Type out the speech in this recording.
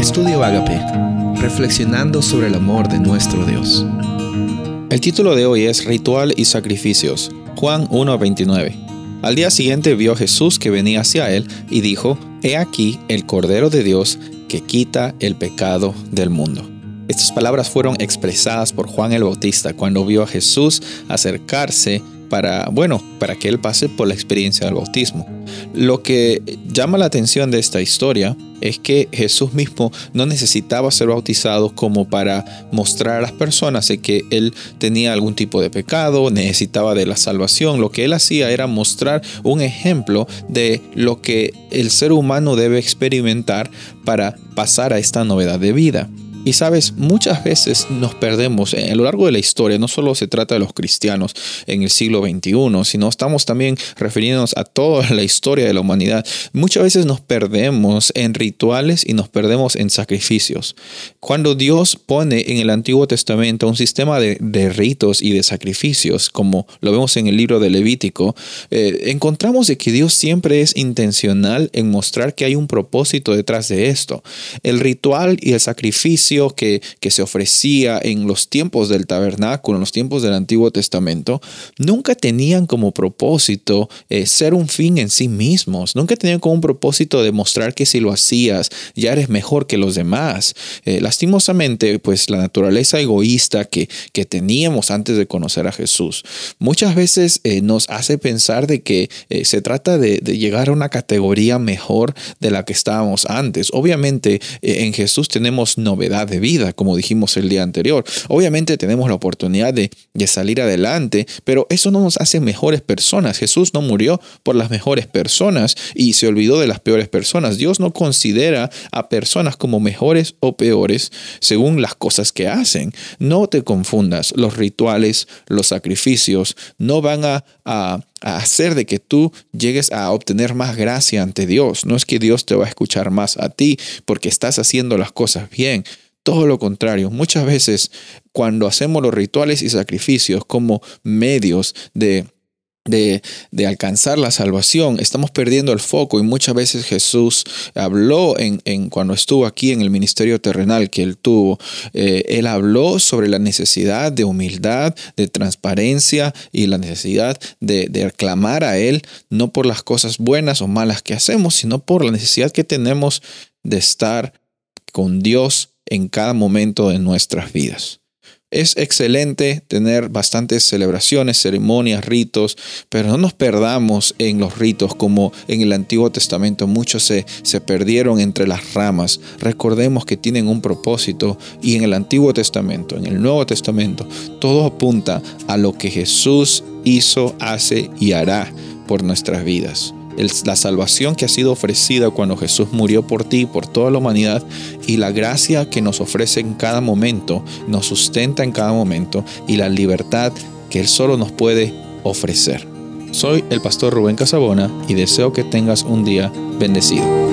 Estudio Agape, reflexionando sobre el amor de nuestro Dios. El título de hoy es Ritual y Sacrificios, Juan 1:29. Al día siguiente vio Jesús que venía hacia él y dijo, He aquí el Cordero de Dios que quita el pecado del mundo. Estas palabras fueron expresadas por Juan el Bautista cuando vio a Jesús acercarse para, bueno, para que él pase por la experiencia del bautismo. Lo que llama la atención de esta historia es que Jesús mismo no necesitaba ser bautizado como para mostrar a las personas que él tenía algún tipo de pecado, necesitaba de la salvación. Lo que él hacía era mostrar un ejemplo de lo que el ser humano debe experimentar para pasar a esta novedad de vida. Y sabes, muchas veces nos perdemos a lo largo de la historia, no solo se trata de los cristianos en el siglo XXI, sino estamos también refiriéndonos a toda la historia de la humanidad. Muchas veces nos perdemos en rituales y nos perdemos en sacrificios. Cuando Dios pone en el Antiguo Testamento un sistema de, ritos y de sacrificios, como lo vemos en el libro de Levítico, eh, encontramos de que Dios siempre es intencional en mostrar que hay un propósito detrás de esto. El ritual y el sacrificio que, se ofrecía en los tiempos del tabernáculo, en los tiempos del Antiguo Testamento, nunca tenían como propósito eh, ser un fin en sí mismos, nunca tenían como un propósito demostrar que si lo hacías ya eres mejor que los demás. Eh, lastimosamente, pues la naturaleza egoísta que, que teníamos antes de conocer a Jesús, muchas veces eh, nos hace pensar de que se trata de, de, llegar a una categoría mejor de la que estábamos antes. Obviamente en Jesús tenemos novedad de vida, como dijimos el día anterior. Obviamente tenemos la oportunidad de, de salir adelante, pero eso no nos hace mejores personas. Jesús no murió por las mejores personas y se olvidó de las peores personas. Dios no considera a personas como mejores o peores según las cosas que hacen. No te confundas, los rituales, los sacrificios no van a, a a hacer de que tú llegues a obtener más gracia ante Dios. No es que Dios te va a escuchar más a ti porque estás haciendo las cosas bien. Todo lo contrario, muchas veces cuando hacemos los rituales y sacrificios como medios de de, alcanzar la salvación, estamos perdiendo el foco. Y muchas veces Jesús habló en, en cuando estuvo aquí en el ministerio terrenal que él tuvo, eh, él habló sobre la necesidad de humildad, de transparencia y la necesidad de, de aclamar a Él, no por las cosas buenas o malas que hacemos, sino por la necesidad que tenemos de estar con Dios en cada momento de nuestras vidas. Es excelente tener bastantes celebraciones, ceremonias, ritos, pero no nos perdamos en los ritos como en el Antiguo Testamento muchos se, se perdieron entre las ramas. Recordemos que tienen un propósito y en el Antiguo Testamento, en el Nuevo Testamento, todo apunta a lo que Jesús hizo, hace y hará por nuestras vidas la salvación que ha sido ofrecida cuando Jesús murió por ti, por toda la humanidad, y la gracia que nos ofrece en cada momento, nos sustenta en cada momento, y la libertad que Él solo nos puede ofrecer. Soy el pastor Rubén Casabona y deseo que tengas un día bendecido.